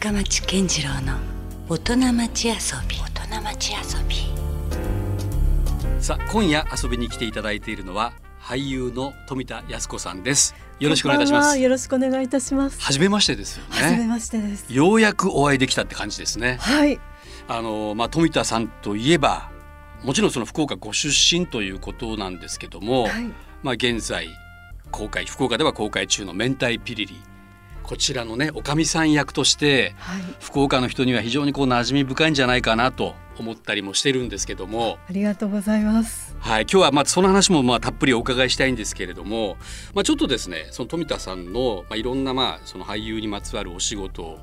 深町健次郎の大人町遊び。大人町遊び。さあ今夜遊びに来ていただいているのは俳優の富田靖子さんです。よろしくお願いいたします。よろしくお願いいたします。初めましてですよね。初めましてです。ようやくお会いできたって感じですね。はい。あのまあ富田さんといえばもちろんその福岡ご出身ということなんですけども、はい。まあ現在公開福岡では公開中の明太ピリリこちらのねおかみさん役としてはい。福岡の人には非常にこう馴染み深いんじゃないかなと思ったりもしてるんですけども。ありがとうございます。はい、今日はまあその話もまあたっぷりお伺いしたいんですけれども、まあ、ちょっとですねその富田さんの、まあ、いろんなまあその俳優にまつわるお仕事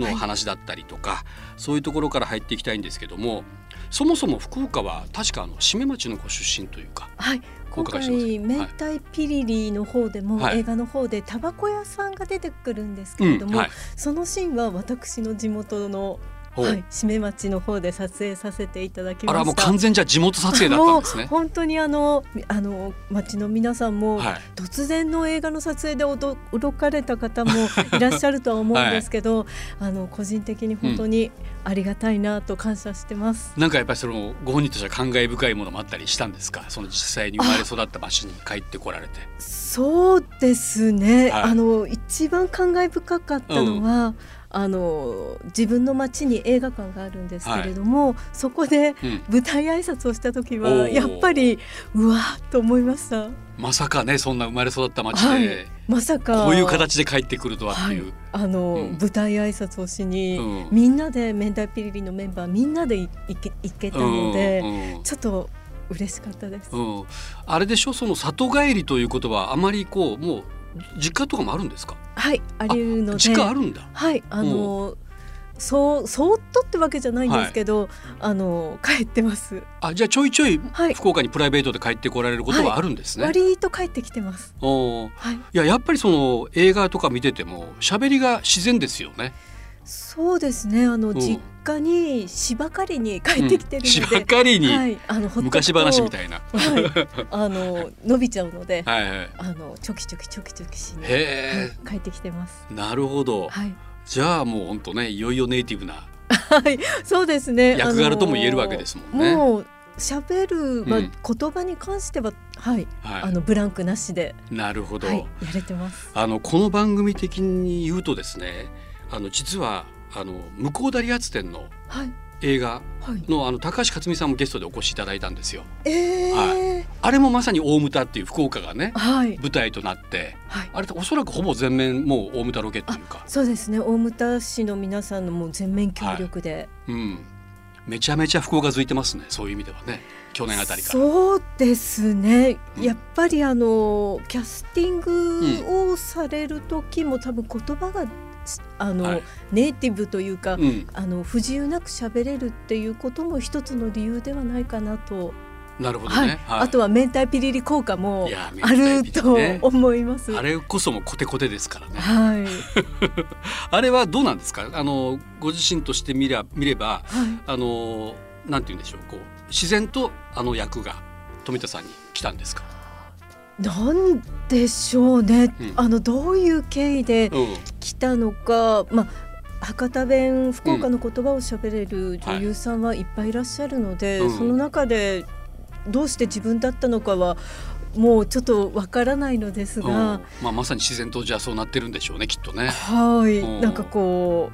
の話だったりとか、そういうところから入っていきたいんですけどもそもそも福岡は確かあの締め町のご出身というかはい。お今回明太ピリリの方でも、はい。映画の方でタバコ屋さんが出てくるんですけれども、うんはい。そのシーンは私の地元の、はい、締め町の方で撮影させていただきました。あらもう完全じゃ地元撮影だったんですね。本当にあのあの町の皆さんも、はい、突然の映画の撮影で驚驚かれた方も いらっしゃるとは思うんですけど、あの個人的に本当にありがたいなと感謝してます。なんかやっぱりそのご本人としては感慨深いものもあったりしたんですか？その実際に生まれ育った町に帰ってこられて。そうですね、はい。あの一番感慨深かったのは、あの自分の町に映画館があるんですけれども、そこでうん、舞台挨拶をした時はやっぱりうわーっと思いました。まさかねそんな生まれ育った町はい。で、まさか。こういう形で帰ってくるとはっていう。あの、うん。舞台挨拶をしに、うん。みんなで明太ピリリのメンバーみんなでい行け行けたので、うん。うん。ちょっと嬉しかったです。うん、あれでしょその里帰りということはあまりこうもう実家とかもあるんですか？はいありるので。実家あるんだ。はいあの、そうそーっとってわけじゃないんですけど、あの帰ってます。あじゃあちょいちょいはい。福岡にプライベートで帰ってこられることはあるんですね、割と帰ってきてます。おーはい。いややっぱりその映画とか見てても喋りが自然ですよねそうですね。あの、うん。実家に芝刈りに帰ってきてるので、芝刈りに？はい。あの昔話みたいな、はい。あの伸びちゃうので、はいはい。あのチョキチョキチョキチョキしに、へはい。帰ってきてます。えなるほど、はい。じゃあもう本当ねいよいよネイティブなはい、そうですね。役柄とも言えるわけですもんね。もう喋る、まあ、うん。言葉に関しては、はい、はい。あのブランクなしで、なるほど、はい、やれてます。あのこの番組的に言うとですねあの実はあの向こうだ理髪店のはい、映画はい。のあの高橋克実さんもゲストでお越しいただいたんですよ。ええあれもまさに大牟田っていう福岡がねはい、舞台となって。はい。あれおそらくほぼ全面もう大牟田ロケっていうか、そうですね。大牟田市の皆さんのもう全面協力で。うん、めちゃめちゃ福岡づいてますね。そういう意味ではね。去年あたりから。そうですね、うん。やっぱりあのキャスティングをされる時も多分言葉があの、はい。ネイティブというか、うん、あの不自由なく喋れるっていうことも一つの理由ではないかなと、なるほどはい。ね。はい。あとは明太ピリリ効果もあるとね思います。あれこそもコテコテですからね。はい、あれはどうなんですか？あのご自身として見れば見ればはい、あのなんて言うんでしょう。こう自然とあの役が富田さんに来たんですか？なんでしょうね、うん。あのどういう経緯でうん。来たのか、まあ博多弁福岡の言葉を喋れる女優さんはいっぱいいらっしゃるので、うん。その中でどうして自分だったのかはもうちょっとわからないのですうん。が、まあまさに自然とじゃあそうなってるんでしょうねきっとね。はい、うん。なんかこ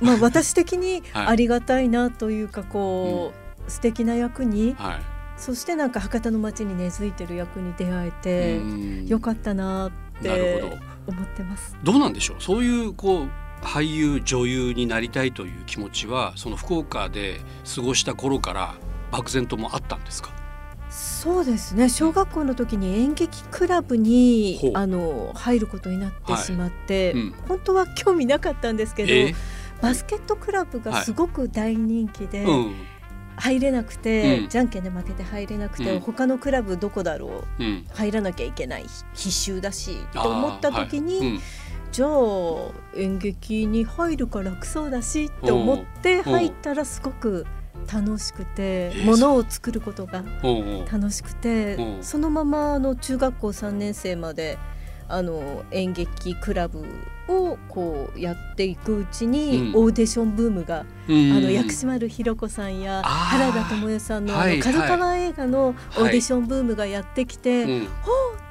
う、まあ 私的にはい。ありがたいなというかこう、素敵な役に、はい。そしてなんか博多の街に根付いてる役に出会えて、うん。よかったなっなるてほど。思ってます。どうなんでしょう？そういうこう俳優女優になりたいという気持ちはその福岡で過ごした頃から漠然ともあったんですか？そうですね。小学校の時に演劇クラブにあの入ることになってしまって、うん。本当は興味なかったんですけど、え？バスケットクラブがすごく大人気で、うん入れなくて、うん。じゃんけんで負けて入れなくて、うん。他のクラブどこだろううん。入らなきゃいけない必修だしと思った時に、はい。うん。じゃあ演劇に入るから楽そうだしって思って入ったらすごく楽しくてえーものを作ることが楽しくてう。んそのままあの中学校3年生まであの演劇クラブをこうやっていくうちに、うん。オーディションブームが、うん。あの薬師丸ひろ子さんや原田知世さんの角川映画のオーディションブームがやってきて、うん。っ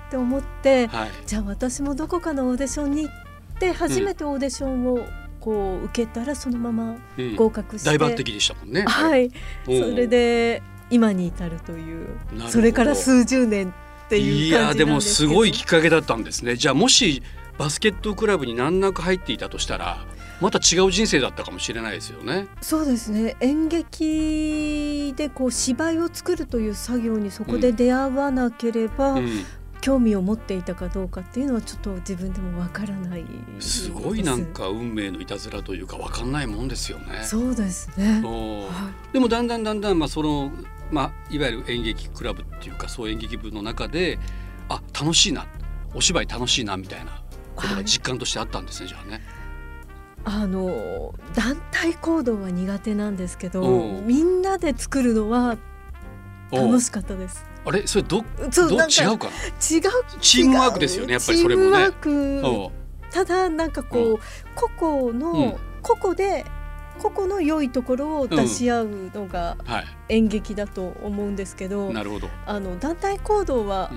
て思って、はい。じゃあ私もどこかのオーディションに行って初めてオーディションをこう受けたらそのままうん。合格して、大抜擢でしたもんね。はい、そうん。れで今に至るという。それから数十年っていいう感やでもじなんですけどすごいきっかけだったんですね。じゃあもしバスケットクラブに難なく入っていたとしたらまた違う人生だったかもしれないですよね。そうですね演劇でこう芝居を作るという作業にそこで出会わなければ、うん、興味を持っていたかどうかっていうのはちょっと自分でもわからないですごいなんか運命のいたずらというかわかんないもんですよね。そうですねはでもだんだんだんだんまあそのまあいわゆる演劇クラブっていうかそう演劇部の中であ楽しいなお芝居楽しいなみたいなことが実感としてあったんですね、じゃあね。あの団体行動は苦手なんですけどみんなで作るのは楽しかったです。あれ？それどそうどなんか違う違うチームワークですよねやっぱりそれもね。ただなんかこう個々の、うん。個々で個々の良いところを出し合うのがはい。演劇だと思うんですけど、なるほど。あの団体行動は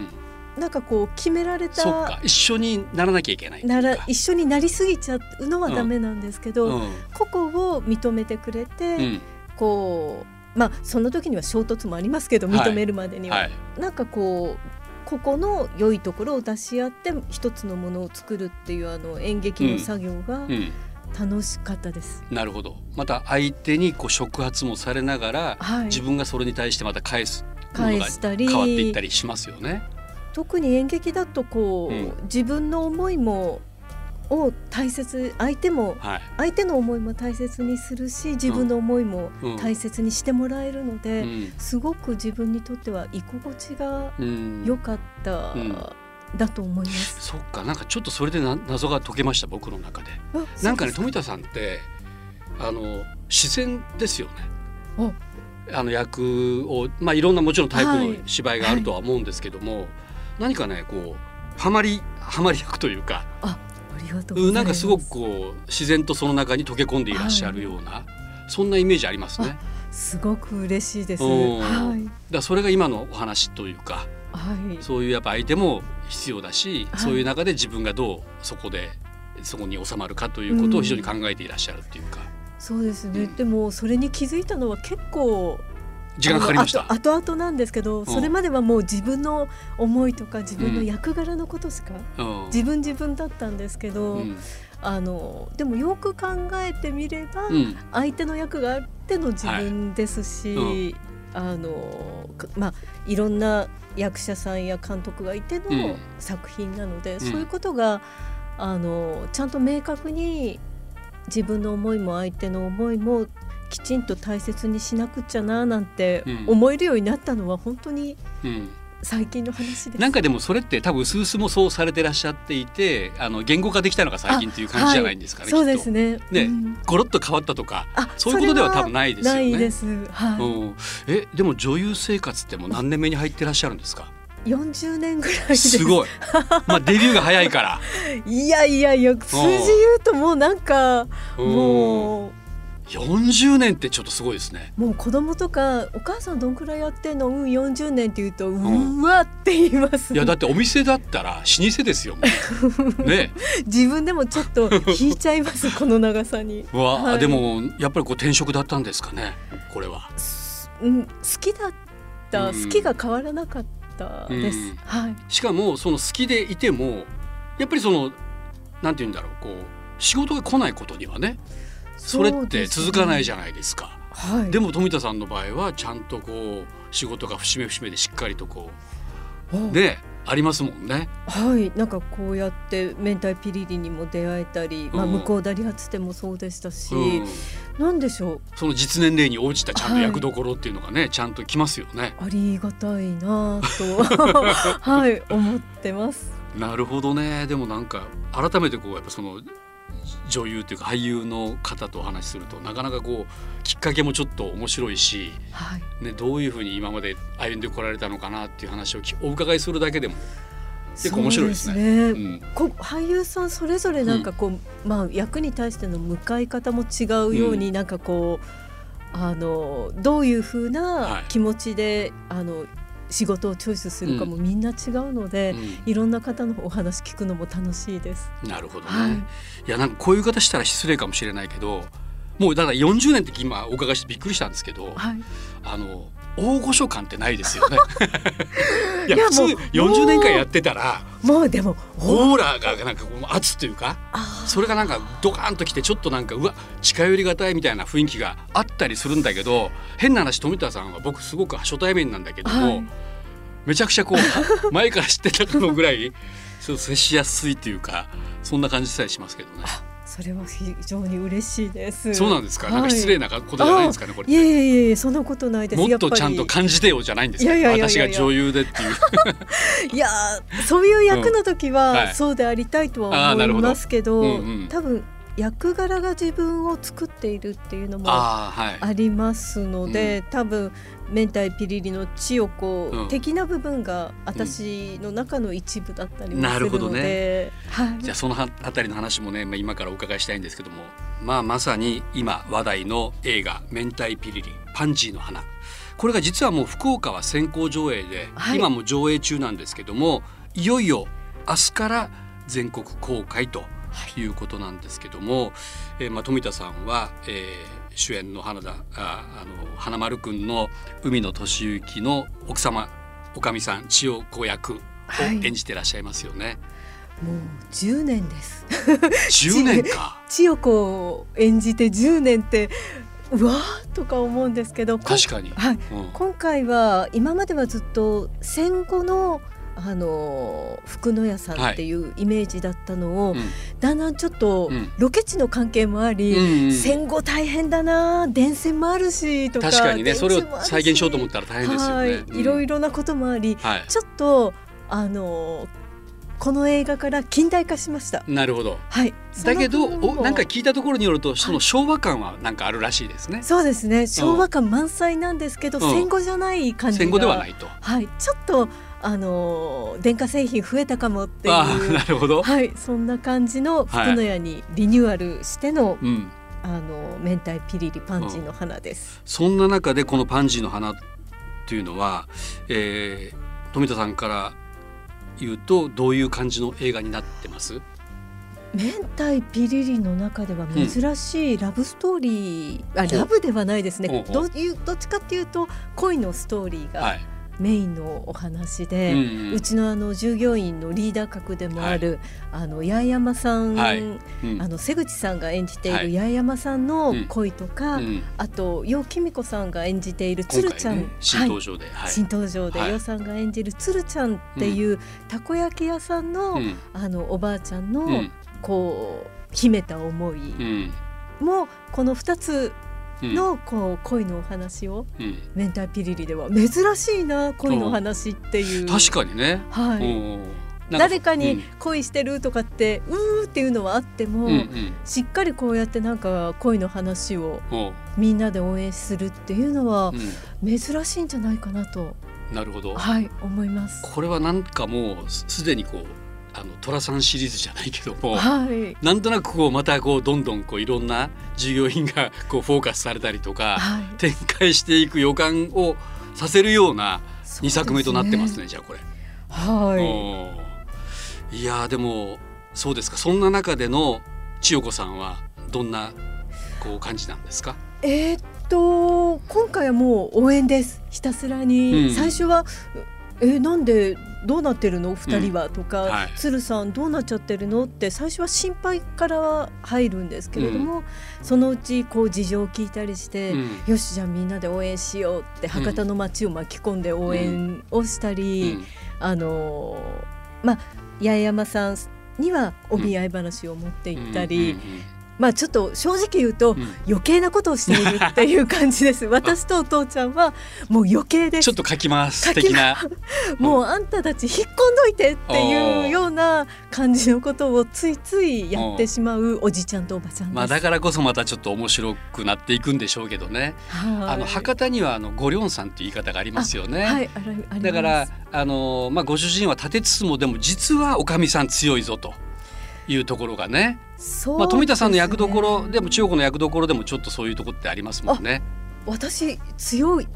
うん、なんかこう決められたか。一緒にならなきゃいけないなら一緒になりすぎちゃうのはダメなんですけど、うん。個々を認めてくれて、うん。こうまあその時には衝突もありますけどはい。認めるまでには、はい。なんかこう個々の良いところを出し合って一つのものを作るっていうあの演劇の作業がうん、楽しかったです。なるほど。また相手にこう触発もされながら、はい。自分がそれに対してまた返す返したり変わっていったりしますよね。特に演劇だとこう、うん。自分の思いもを大切相手もはい。相手の思いも大切にするし自分の思いもうん。大切にしてもらえるので、うん。すごく自分にとっては居心地がうん。良かった、うんだと思います。そっかなんかちょっとそれでな謎が解けました僕の中で。あなんかね富田さんってあの自然ですよね。おあの役をまあいろんなもちろんタイプのはい芝居があるとは思うんですけども、何かねこうハマりハマり役というか、あありがとうございます。なんかすごくこう自然とその中に溶け込んでいらっしゃるような、そんなイメージありますね。すごく嬉しいです。うんはいだそれが今のお話というかはい。そういうやっぱ相手も必要だし、はい。そういう中で自分がどうそこでそこに収まるかということを非常に考えていらっしゃるっていうか、そうですね。うん。でもそれに気づいたのは結構時間かかりました。後後々なんですけど、それまではもう自分の思いとか自分の役柄のことしか、うん。自分自分だったんですけど、うん。あのでもよく考えてみれば、うん。相手の役があっての自分ですし、はい。あのかまあいろんな役者さんや監督がいてうん。の作品なので、そういうことがあのちゃんと明確に自分の思いも相手の思いもきちんと大切にしなくちゃななんてうん。思えるようになったのは本当にうん最近の話です。なんかでもそれって多分スースもそうされてらっしゃっていてあの言語化できたのが最近っていう感じじゃないんですかね、そうきっとですね。ねうんゴロッと変わったとかあそういうことでは多分ないですよね。ないです。はい。うん、えでも女優生活ってもう何年目に入ってらっしゃるんですか？40年ぐらいですすごい まあデビューが早いからいやいやいや数字言うともうなんかも40年ってちょっとすごいですね。うもう子供とかお母さんどんくらいやってんの？うん40年って言うとうわって言います、いやだってお店だったら老舗ですよ。ね。自分でもちょっと引いちゃいます この長さに、うわ、はい。でもやっぱりこう転職だったんですかねこれは。うん、好きだった、うん。好きが変わらなかったです、うん。はい。しかもその好きでいてもやっぱりそのなんて言うんだろうこう仕事が来ないことにはねそれって続かないじゃゃないですか。ん、はい、でも富田さんの場合はちゃんとこう仕事が節目節目でしっかりとこおうねありますもんね。はい、なんかこうやって明太ピリリにも出会えたり、まあ、うん向こうダリ発でもそうでしたし、うん、なんでしょう？その実年齢に応じたちゃんと役どころっていうのがね、ちゃんときますよね。ありがたいなぁと はい思ってます。なるほどね。でもなんか改めてこうやっぱその女優というか俳優の方とお話しするとなかなかこうきっかけもちょっと面白いし、はい、ね、どういうふうに今まで歩んでこられたのかなっていう話をきお伺いするだけでも結構面白いですね。すねうん。こ俳優さんそれぞれなんかこう、まあ役に対しての向かい方も違うように、なんかこうあのどういうふうはない。気持ちで、あの仕事をチョイスするかもみんな違うので、いろんな方のお話聞くのも楽しいです。うんなるほどね。はいい、やなんかこういう方したら失礼かもしれないけどもうだから40年って今お伺いしてびっくりしたんですけど、はい、あの大御所感ってないですよね。いや普通もう40年間やってたらもうでもオーラがなんか圧というかそれがなんかドカーンときてちょっとなんかうわ近寄りがたいみたいな雰囲気があったりするんだけど変な話富田さんは僕すごく初対面なんだけども、はいめちゃくちゃこう 前から知ってたのぐらい接しやすいというかそんな感じさえしますけどね。それは非常に嬉しいです。そうなんですか、なんかはい。失礼なことじゃないですかねこれいやいやいやいやそんなことないです。もっとちゃんと感じてよじゃないんですかいやいや私が女優でっていう。り いやーそういう役の時うん。ははい。そうでありたいとは思いますけど、うんうん。多分役柄が自分を作っているっていうのもありますので、多分明太ピリリの千代子うん。的な部分が私の中の一部だったりもなするのるほどね。で、はい。じゃあそのあたりの話もね、まあ、今からお伺いしたいんですけども、まあ、まさに今話題の映画「明太ピリリパンジーの花」これが実はもう福岡は先行上映で、はい。今も上映中なんですけどもいよいよ明日から全国公開ということなんですけども、えーまあ、富田さんは、えー主演の花田ああの花丸くんの海野俊之の奥様おかみさん千代子役をはい。演じてらっしゃいますよね。もう10年です。10年か。千代子を演じて10年ってうわーとか思うんですけど確かに、はい、うん。今回は今まではずっと戦後のあの福野屋さんっていうイメージだったのを、うん。だんだんちょっとうんロケ地の関係もあり、うん。うん戦後大変だな電線もあるしとか確かにねそれを再現しようと思ったら大変ですよね。はい、ろいろなこともありはい。ちょっとあのこの映画から近代化しました。なるほど。はい、だけどおなんか聞いたところによるとその昭和感はなんかあるらしいですね。そうですね。昭和感満載なんですけど、うん。戦後じゃない感じが。戦後ではないと。はい。ちょっとあのー電化製品増えたかもっていうああ なるほど。はいそんな感じの福野屋にリニューアルしての、うん。あの明太ピリリパンジーの花です。そんな中でこのパンジーの花っていうのは、えー、富田さんから言うとどういう感じの映画になってます？明太ピリリの中では珍しいラブストーリー、あほうラブではないですねどういうどっちかっていうと恋のストーリーがはい。メインのお話で、うんううんちのあの従業員のリーダー格でもある、あの八重山さん、はい。うん。あの瀬口さんが演じているはい。八重山さんの恋とか、うん。あと楊貴美子さんが演じている鶴ちゃん、ね新登場で、はい。新登場ではい。楊、さんが演じる鶴ちゃんっていう、たこ焼き屋さんの,、うん。あのおばあちゃんの、うん。こう秘めた思いうん。も、この2つうんのこう恋のお話をうん明太ピリリでは珍しいな恋のお話っていう。確かにね。はいうんなん誰かにうん恋してるとかって、うーっていうのはあっても、うんうんしっかりこうやってなんか恋の話をみんなで応援するっていうのはう珍しいんじゃないかなと、ん、なるほど。はい思います。これはなんかもうすすでにこうあの寅さんシリーズじゃないけども、はい。なんとなくこうまたこうどんどんこういろんな従業員がこうフォーカスされたりとかはい。展開していく予感をさせるような2そうですね作目となってますねじゃあこれ。はい。いやーでもそうですか。そんな中での千代子さんはどんなこう感じなんですか？えーっと今回はもう応援です。ひたすらに、うん。最初はえなんでどうなってるの？二人は、とか、はい。鶴さんどうなっちゃってるの？って最初は心配から入るんですけれども、そのうちこう事情を聞いたりして、うん。よしじゃあみんなで応援しようって博多の街を巻き込んで応援をしたり、うん。あのーまあ八重山さんにはお見合い話を持って行ったり、うんうんまあちょっと正直言うと、うん。余計なことをしているっていう感じです。私とお父ちゃんはもう余計です。ちょっと書きます的な。もうあんたたち引っ込んどいてっていうような感じのことをついついやってしまうおじちゃんとおばちゃんです。まあだからこそまたちょっと面白くなっていくんでしょうけどね、はい。あの博多にはあのごりょんさんっていう言い方がありますよね、はい、あだからあの、まあ、ご主人は立てつつもでも実はおかみさん強いぞというところがねそうまあ、富田さんの役どころでも千代子の役どころでもちょっとそういうところってありますもんね。私強い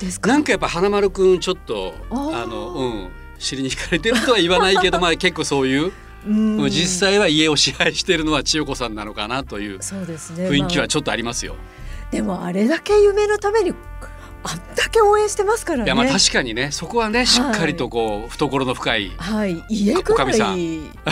ですか？なんかやっぱ花丸くんちょっとあの、うん、尻に惹かれてるとは言わないけど まあ結構そういう、うん実際は家を支配しているのは千代子さんなのかなという雰囲気はちょっとありますよ。でもあれだけ夢のためにあんだけ応援してますからね。いやまあ確かにね。そこはねしっかりとこう懐の深いはい、家ぐらい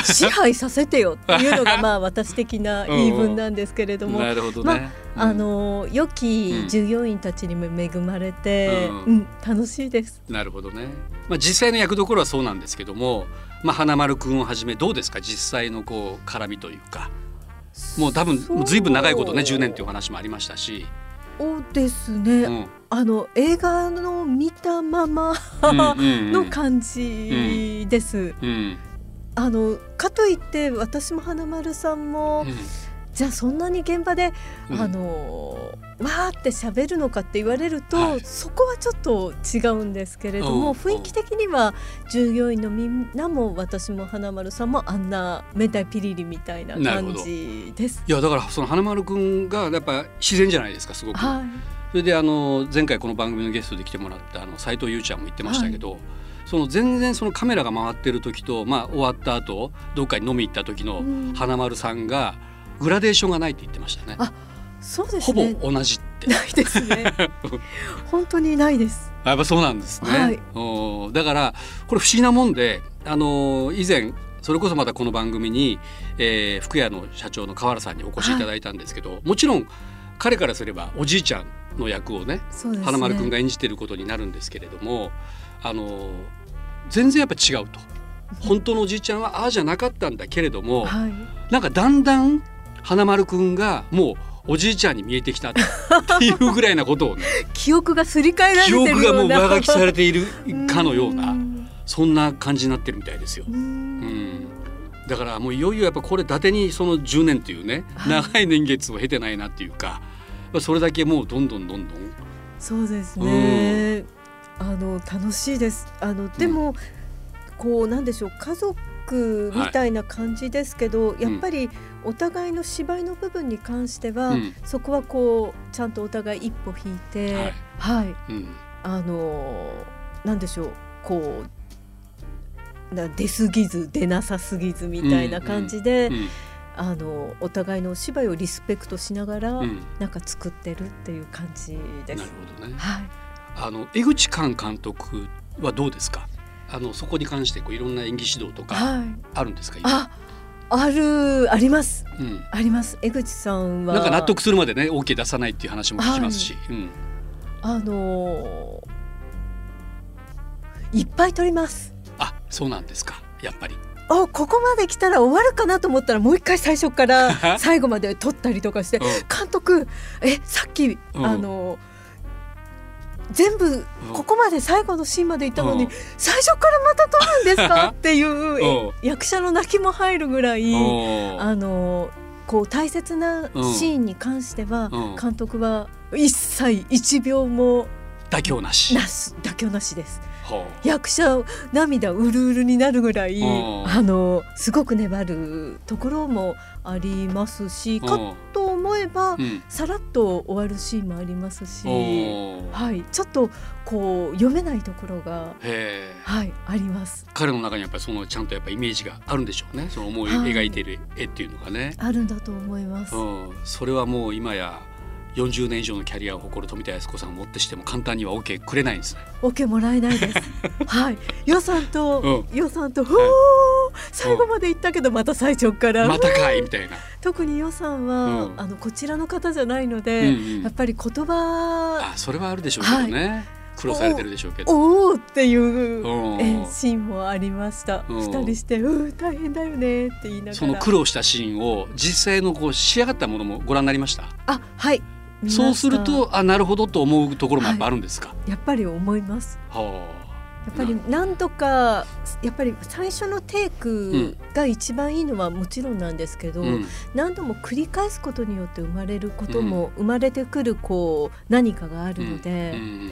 支配させてよっていうのが まあ私的な言い分なんですけれども、なるほどまね。あの良き従業員たちにも恵まれて、ううんん楽しいです。なるほどね。まあ実際の役どころはそうなんですけども、まあ花丸くんをはじめどうですか？実際のこう絡みというか。もう多分ずいぶん長いことね10年っていうお話もありましたし、そうですね、うんあの映画の見たままの感じです。うん。あのかといって私も花丸さんも、うん。じゃあそんなに現場で、うん。あのわーって喋るのかって言われると、はい。そこはちょっと違うんですけれども、うん。雰囲気的には従業員のみんなも私も花丸さんもあんな明太ピリリみたいな感じです。いやだからその花丸くんがやっぱ自然じゃないですかすごく。はいそれであの前回この番組のゲストで来てもらったあの斉藤優ちゃんも言ってましたけど、その全然そのカメラが回ってる時と、まあ、終わった後どっかに飲み行った時のうん花丸さんがグラデーションがないって言ってましたね。あそうですほぼね。同じって。ないですね。本当にないです。やっぱそうなんですね。はいおーだからこれ不思議なもんで、あのー以前それこそまたこの番組に、えー福屋の社長の河原さんにお越しいただいたんですけど、もちろん彼からすればおじいちゃんの役をねね。花丸くんが演じてることになるんですけれども、あのー全然やっぱ違うと。本当のおじいちゃんはああじゃなかったんだけれども、はい。なんかだんだん花丸くんがもうおじいちゃんに見えてきた っていうぐらいなことをね記憶がすり替えられて記るような。憶がもう上書きされているかのようなんそんな感じになってるみたいですよ。ううんん、だからもういよいよやっぱこれ伊達にその10年というねはい。長い年月を経てないなっていうかそれだけもうどんどんどんどん。そうですね。あの楽しいです。あのでも、こうなんでしょう家族みたいな感じですけど、やっぱりお互いの芝居の部分に関しては、うん。そこはこうちゃんとお互い一歩引いて、はい。はい、うん。あのなんでしょうこうな出過ぎず出なさすぎずみたいな感じで、うんあのお互いのお芝居をリスペクトしながら、うんなんか作ってるっていう感じですなる。ほどね。はい。あの江口寛監督はどうですか？あのそこに関してこういろんな演技指導とかはい。あるんですか、今あ、あるありますうん、あります。江口さんはなんか納得するまでね OK 出さないっていう話も聞きますし、うん、あのーいっぱい撮ります。あそうなんですか？やっぱり。あ、ここまで来たら終わるかなと思ったらもう一回最初から 最後まで撮ったりとかしてうん。監督えさっき、うん。あの全部ここまで最後のシーンまで行ったのに、うん。最初からまた撮るんですか？っていう役者の泣きも入るぐらい、あのこう大切なシーンに関しては、うん。監督は一切一秒も妥協なし。妥協なしです。ほ役者涙うるうるになるぐらいうん。あのすごく粘るところもありますしうかと思えばうん。さらっと終わるシーンもありますし、はい、ちょっとこう読めないところが、はい、あります。彼の中にやっぱりそのちゃんとやっぱイメージがあるんでしょうね。その思いはい描いている絵っていうのがね、あるんだと思います。うん、それはもう今や40年以上のキャリアを誇る富田靖子さんをもってしても簡単には OK くれないんですね。オケもらえないです。はい、予算と、う予算と、ふおー最後まで行ったけど、また最初から。またかいみたいな。特に予算は、うんあのこちらの方じゃないのうんで、うんやっぱり言葉あそれはあるでしょうけどね。苦労されてるでしょうけど。おおっていうシーンもありました。うん二人してうー大変だよねって言いながら。その苦労したシーンを実際のこう仕上がったものもご覧になりました。あはい。そうするとあなるほどと思うところもやっぱあるんですか？やっぱり思います。はやっぱり何度かやっぱり最初のテイクが一番いいのはもちろんなんですけあ。ど、うん。何度も繰り返すことによって生まれることも、生まれてくるこう何かがあるので、うん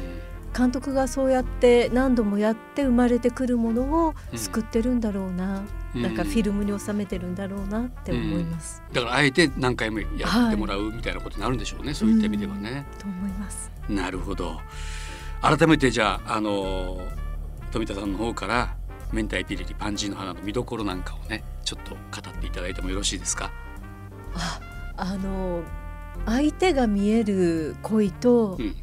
監督がそうやって何度もやって生まれてくるものをうん救ってるんだろうな、うん。なんかフィルムに収めてるんだろうなって思います、だからあえて何回もやってもらうみたいなことになるんでしょうね、そういった意味ではね。と思います。なるほど。改めてじゃあ、あの富田さんの方から明太ピリリパンジーの花の見どころなんかをねちょっと語っていただいてもよろしいですか？ああの相手が見える恋とうん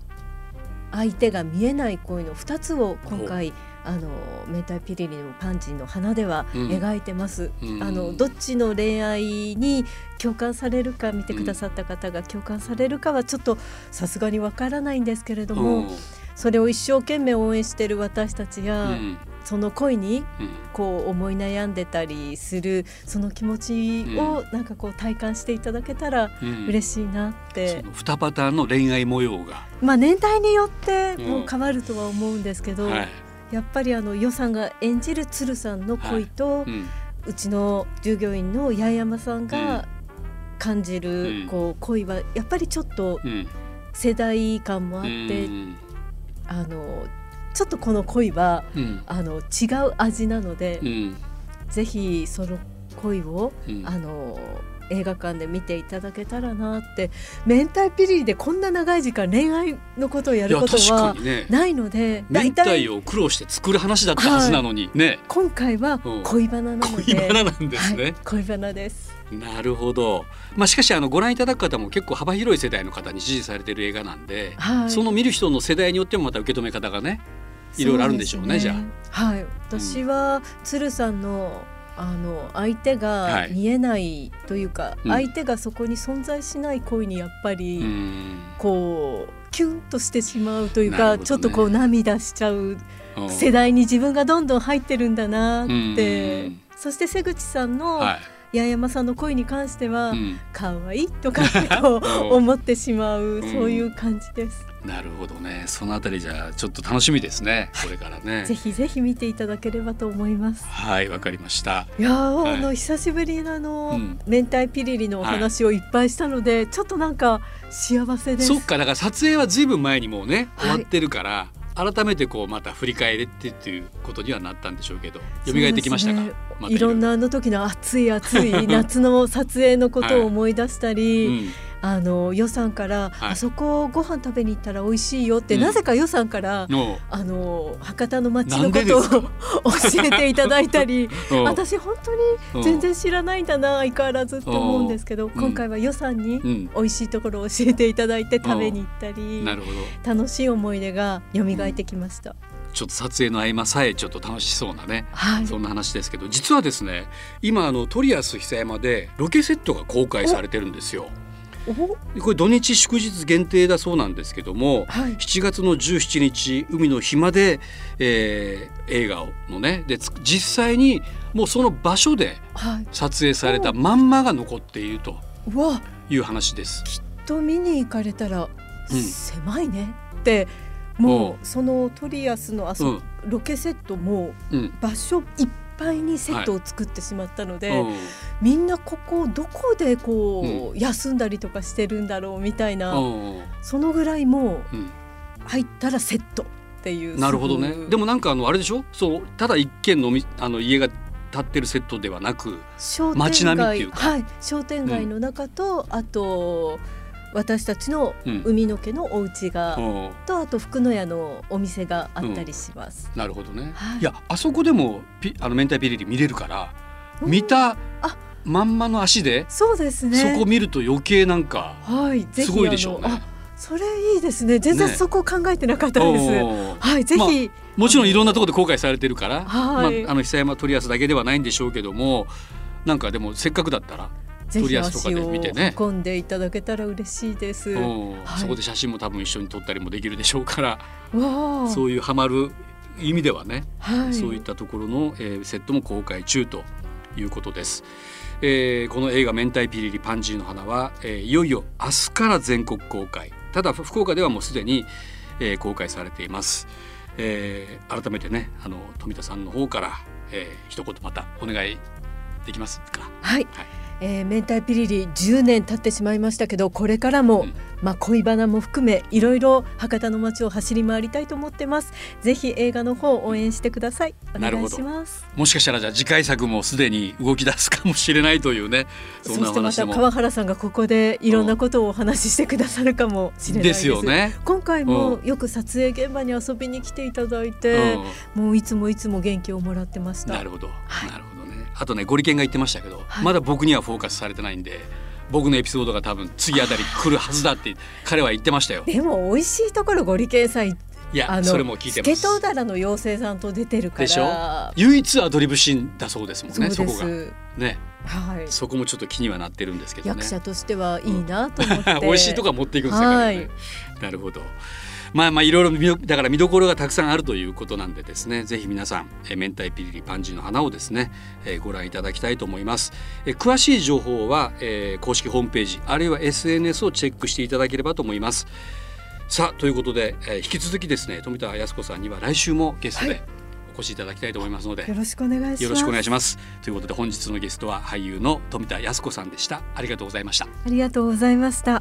相手が見えない恋の2つを今回あの明太ピリリのパンジーの花ではうん。描いてます。うん。あのどっちの恋愛に共感されるか見てくださった方が共感されるかはちょっとさすがにわからないんですけれども、それを一生懸命応援している私たちうんや、うんその恋にうん。こう思い悩んでたりするその気持ちをなんかこう体感していただけたらうん。嬉しいなって、その2パターンの恋愛模様が、まあ年代によってうん。もう変わるとは思うんですけど、はい。やっぱりあの予算が演じる鶴さんの恋と、うん。うちの従業員の八重山さんが感じる、うん。こう恋はやっぱりちょっとうん。世代感もあって、うん。あのちょっとこの恋はうん。あの違う味なので、うん。ぜひその恋を、うん。あの映画館で見ていただけたらなって明太ピリリでこんな長い時間恋愛のことをやることはないので明大体太を苦労して作る話だったはずなのに、ね。今回はうん。恋バナなので、恋バナなんですね。はい、恋バナです。なるほど。まあしかしあのご覧いただく方も結構幅広い世代の方に支持されている映画なんで、はい、その見る人の世代によってもまた受け止め方がね、いろいろあるんでしょうね。じゃあ。はい、私は鶴さんのあの相手が見えないというか、うん相手がそこに存在しない恋にやっぱあ。り、うん。こうキュンとしてしまうというか、ねちょっとこう涙しちゃううん世代に自分がどんどん入ってるんだなって、うんそして瀬口さんのは八重山さんの恋に関しては、い。うん。可愛いとかってこう 思ってしまう、んそういう感じです。なるほどね。そのあたりじゃあちょっと楽しみですね。これからねぜ。ひぜひ見ていただければと思います。はい、わかりました。いやー、はいあの久しぶりのあの、うん明太ピリリのお話をいっぱいしたので、ちょっとなんか幸せです。そっか、だから撮影はずいぶん前にもうね、はい終わってるから。改めてこうまた振り返ってっていうことにはなったんでしょうけど蘇ってきましたか、ねまたいろんなあの時の暑い暑い 夏の撮影のことを思い出したり、うんあの予算から、はい。あそこご飯食べに行ったら美味しいよって、うん。なぜか予算から、のあの博多の街のことを 教えていただいたり う。ん私本当に全然知らないんだな相変わらずって思うんですけど、ん今回は予算にうん。美味しいところを教えていただいて食べに行ったり、なるほど。楽しい思い出が蘇ってきました。ちょっと撮影の合間さえちょっと楽しそうなねはい、そんな話ですけど実はですね今あのトリアス久山でロケセットが公開されてるんですよ。おこれ土日祝日限定だそうなんですけどもはい。7月の17日海の日まで、えー映画のねでつ実際にもうその場所ではい、撮影されたまんまが残っているという話です。と見に行かれたら、うん。狭いね。ってもうそのトリアスのあそ、うん。ロケセットもうん。場所いっぱいにセットを作ってしまったので、うん。みんなここどこでこう、休んだりとかしてるんだろうみたいな、うんそのぐらいもううん。入ったらセットっていうなるほどね。でもなんかあのあれでしょ？そうただ一軒のみあの家が建ってるセットではなく商街店街並みっていうか。はい。商店街の中と、あと私たちのうん海の家のお家が、うん。とあと福の屋のお店があったりします。なるほどね、はい。い、やあそこでもピあの明太ピリリ見れるからうん見たあ。まんまの足で、そうですね。そこ見ると余計なんかはい、すごいでしょうね。あの。あそれいいですね。全然ね。そこ考えてなかったです。おー。はい、ぜひ、もちろんいろんなところで公開されてるから、はい。まあ、あの久山トリアスだけではないんでしょうけどもなんかでもせっかくだったらぜひ足をで見てね。運んでいただけたら嬉しいです。はい。そこで写真も多分一緒に撮ったりもできるでしょうから、あ、そういうハマる意味ではね、はい、そういったところの、えーセットも公開中ということです。えーこの映画「明太ピリリパンジーの花は」えーいよいよ明日から全国公開。ただ福岡ではもうすでに、えー公開されています、えー改めてねあの富田さんの方から、えー一言またお願いできますか？はい、はいえー、明太ピリリ10年経ってしまいましたけどこれからも、うん。まあ恋バナも含めいろいろ博多の街を走り回りたいと思ってます。ぜひ映画の方応援してください。お願いします。もしかしたらじゃあ次回作もすでに動き出すかもしれないというねそんなそしてまた川原さんがここでいろんなことをお話ししてくださるかもしれないでですすよね。今回もうよく撮影現場に遊びに来ていただいて、うもういつもいつも元気をもらってましん、た。なるほど、はい。なるほど。ねあとねゴリケンが言ってましたけど、はい。まだ僕にはフォーカスされてないんで僕のエピソードが多分次あたり来るはずだって彼は言ってましたよ。でも美味しいところゴリケンさんいやあのそれも聞いてスケますトウダラの妖精さんと出てるから。でしょ？唯一アドリブシーンだそうですもんねそこが。すね。はい。そこもちょっと気にはなってるんですけどね。役者としてはいいなと思って、美味しいとか持っていくんですよ、彼はね。なるほどまあまあいろいろ見どだから見どころがたくさんあるということなんでですね。ぜひ皆さんえー明太ピリリパンジーの花をですね、えーご覧いただきたいと思います、えー詳しい情報は、えー公式ホームページあるいは SNS をチェックしていただければと思います。さあということで、えー引き続きですね富田靖子さんには来週もゲストはでお越しいただきたいと思いますので、よろしくお願いします。よろしくお願いします。ということで本日のゲストは俳優の富田靖子さんでした。ありがとうございました。ありがとうございました